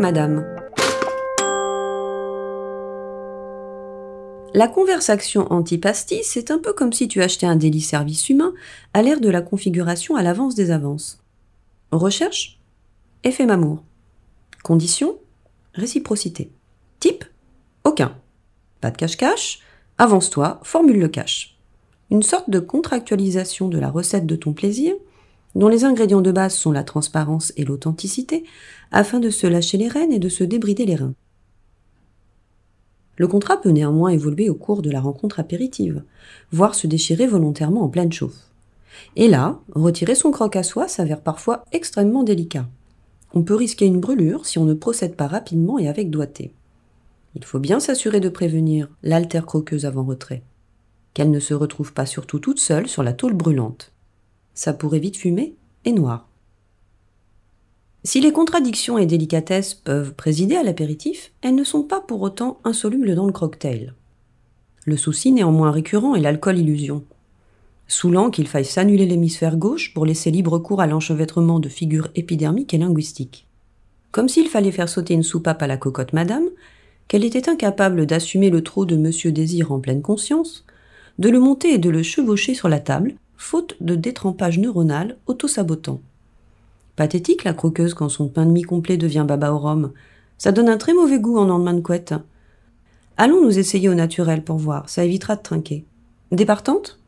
Madame. La conversation antipasti, c'est un peu comme si tu achetais un délit service humain à l'ère de la configuration à l'avance des avances. Recherche Effet Mamour. Condition Réciprocité. Type Aucun. Pas de cache-cache Avance-toi, formule le cache. Une sorte de contractualisation de la recette de ton plaisir, dont les ingrédients de base sont la transparence et l'authenticité, afin de se lâcher les rênes et de se débrider les reins. Le contrat peut néanmoins évoluer au cours de la rencontre apéritive, voire se déchirer volontairement en pleine chauffe. Et là, retirer son croc à soi s'avère parfois extrêmement délicat. On peut risquer une brûlure si on ne procède pas rapidement et avec doigté. Il faut bien s'assurer de prévenir l'altère croqueuse avant retrait, qu'elle ne se retrouve pas surtout toute seule sur la tôle brûlante. Ça pourrait vite fumer et noir. Si les contradictions et délicatesses peuvent présider à l'apéritif, elles ne sont pas pour autant insolubles dans le cocktail. Le souci néanmoins récurrent est l'alcool illusion. Saoulant qu'il faille s'annuler l'hémisphère gauche pour laisser libre cours à l'enchevêtrement de figures épidermiques et linguistiques. Comme s'il fallait faire sauter une soupape à la cocotte madame, qu'elle était incapable d'assumer le trot de Monsieur Désir en pleine conscience, de le monter et de le chevaucher sur la table, faute de détrempage neuronal auto-sabotant. Pathétique la croqueuse quand son pain de mie complet devient baba au rhum. Ça donne un très mauvais goût en lendemain de couette. Allons nous essayer au naturel pour voir, ça évitera de trinquer. Départante